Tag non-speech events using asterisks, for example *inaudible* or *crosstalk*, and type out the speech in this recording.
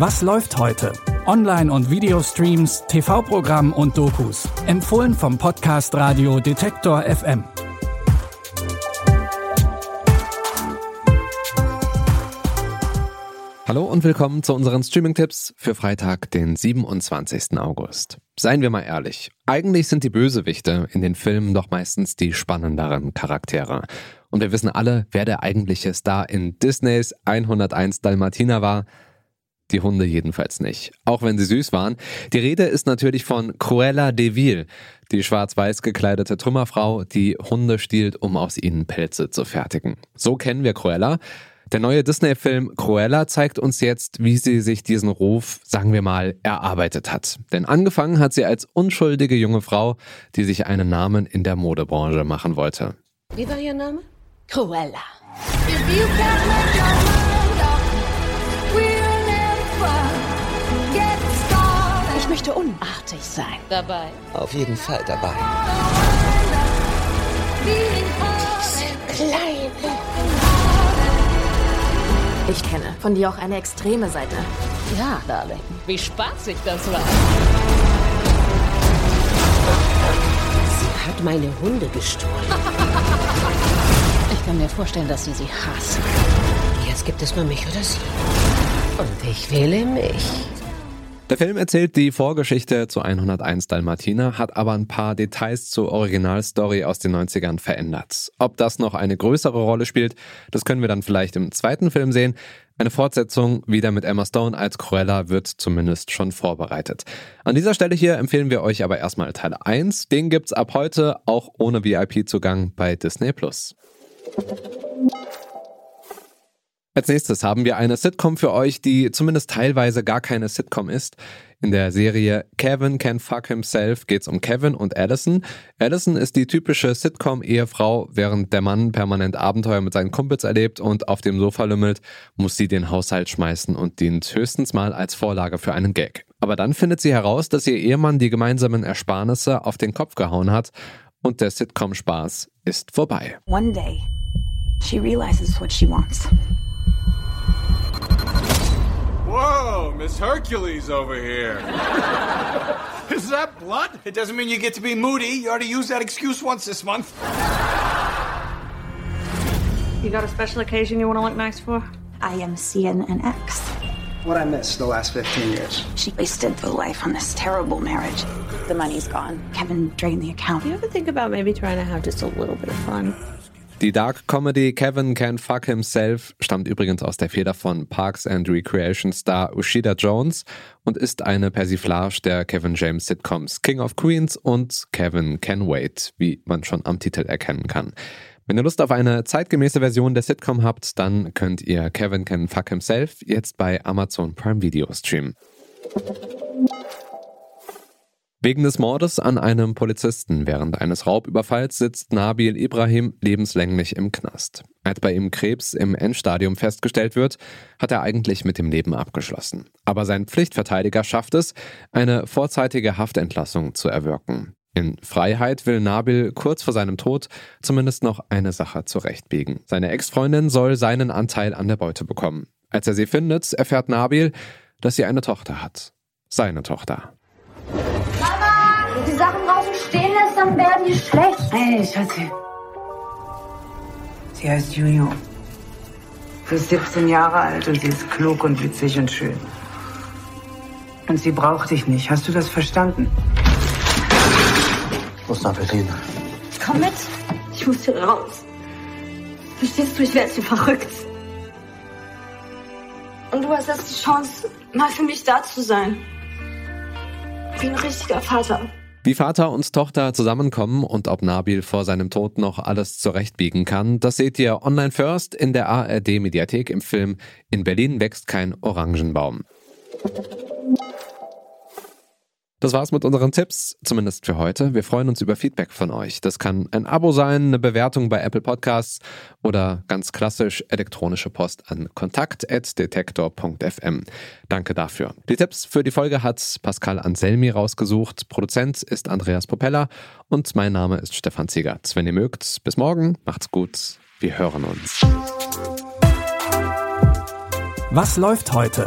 Was läuft heute? Online- und Videostreams, TV-Programm und Dokus. Empfohlen vom Podcast Radio Detektor FM. Hallo und willkommen zu unseren Streaming-Tipps für Freitag, den 27. August. Seien wir mal ehrlich, eigentlich sind die Bösewichte in den Filmen doch meistens die spannenderen Charaktere. Und wir wissen alle, wer der eigentliche Star in Disneys 101 Dalmatiner war. Die Hunde jedenfalls nicht, auch wenn sie süß waren. Die Rede ist natürlich von Cruella de Vil, die schwarz-weiß gekleidete Trümmerfrau, die Hunde stiehlt, um aus ihnen Pelze zu fertigen. So kennen wir Cruella. Der neue Disney-Film Cruella zeigt uns jetzt, wie sie sich diesen Ruf, sagen wir mal, erarbeitet hat. Denn angefangen hat sie als unschuldige junge Frau, die sich einen Namen in der Modebranche machen wollte. Wie war Ihr Name? Cruella. Möchte unartig sein. Dabei. Auf jeden Fall dabei. Diese kleine. Ich kenne von dir auch eine extreme Seite. Ja, Darling. Wie spaßig das war. Sie hat meine Hunde gestohlen. *laughs* Ich kann mir vorstellen, dass Sie sie hassen. Jetzt gibt es nur mich oder sie. Und ich wähle mich. Der Film erzählt die Vorgeschichte zu 101 Dalmatiner, hat aber ein paar Details zur Originalstory aus den 90ern verändert. Ob das noch eine größere Rolle spielt, das können wir dann vielleicht im zweiten Film sehen. Eine Fortsetzung wieder mit Emma Stone als Cruella wird zumindest schon vorbereitet. An dieser Stelle hier empfehlen wir euch aber erstmal Teil 1. Den gibt's ab heute auch ohne VIP-Zugang bei Disney Plus. Als nächstes haben wir eine Sitcom für euch, die zumindest teilweise gar keine Sitcom ist. In der Serie Kevin Can Fuck Himself geht es um Kevin und Allison. Allison ist die typische Sitcom-Ehefrau, während der Mann permanent Abenteuer mit seinen Kumpels erlebt und auf dem Sofa lümmelt, muss sie den Haushalt schmeißen und dient höchstens mal als Vorlage für einen Gag. Aber dann findet sie heraus, dass ihr Ehemann die gemeinsamen Ersparnisse auf den Kopf gehauen hat und der Sitcom-Spaß ist vorbei. One day, she realizes what she wants. Whoa, Miss Hercules over here. *laughs* Is that blood? It doesn't mean you get to be moody. You already used that excuse once this month. You got a special occasion you want to look nice for? I am seeing an ex. What I missed the last 15 years. She wasted the life on this terrible marriage. The money's gone. Kevin drained the account. You ever think about maybe trying to have just a little bit of fun? Die Dark Comedy Kevin Can Fuck Himself stammt übrigens aus der Feder von Parks and Recreation Star Ushida Jones und ist eine Persiflage der Kevin James Sitcoms King of Queens und Kevin Can Wait, wie man schon am Titel erkennen kann. Wenn ihr Lust auf eine zeitgemäße Version der Sitcom habt, dann könnt ihr Kevin Can Fuck Himself jetzt bei Amazon Prime Video streamen. Wegen des Mordes an einem Polizisten während eines Raubüberfalls sitzt Nabil Ibrahim lebenslänglich im Knast. Als bei ihm Krebs im Endstadium festgestellt wird, hat er eigentlich mit dem Leben abgeschlossen. Aber sein Pflichtverteidiger schafft es, eine vorzeitige Haftentlassung zu erwirken. In Freiheit will Nabil kurz vor seinem Tod zumindest noch eine Sache zurechtbiegen. Seine Ex-Freundin soll seinen Anteil an der Beute bekommen. Als er sie findet, erfährt Nabil, dass sie eine Tochter hat. Seine Tochter. Die Sachen draußen stehen lässt, dann werden die schlecht. Hey, Schatzi. Sie heißt Juju. Sie ist 17 Jahre alt und sie ist klug und witzig und schön. Und sie braucht dich nicht. Hast du das verstanden? Wo ist Berlin? Komm mit. Ich muss hier raus. Verstehst du, ich werde hier verrückt. Und du hast jetzt die Chance, mal für mich da zu sein. Wie ein richtiger Vater. Wie Vater und Tochter zusammenkommen und ob Nabil vor seinem Tod noch alles zurechtbiegen kann, das seht ihr online first in der ARD Mediathek im Film In Berlin wächst kein Orangenbaum. Das war's mit unseren Tipps, zumindest für heute. Wir freuen uns über Feedback von euch. Das kann ein Abo sein, eine Bewertung bei Apple Podcasts oder ganz klassisch elektronische Post an kontakt.detektor.fm. Danke dafür. Die Tipps für die Folge hat Pascal Anselmi rausgesucht. Produzent ist Andreas Popella und mein Name ist Stefan Ziegert. Wenn ihr mögt, bis morgen, macht's gut. Wir hören uns. Was läuft heute?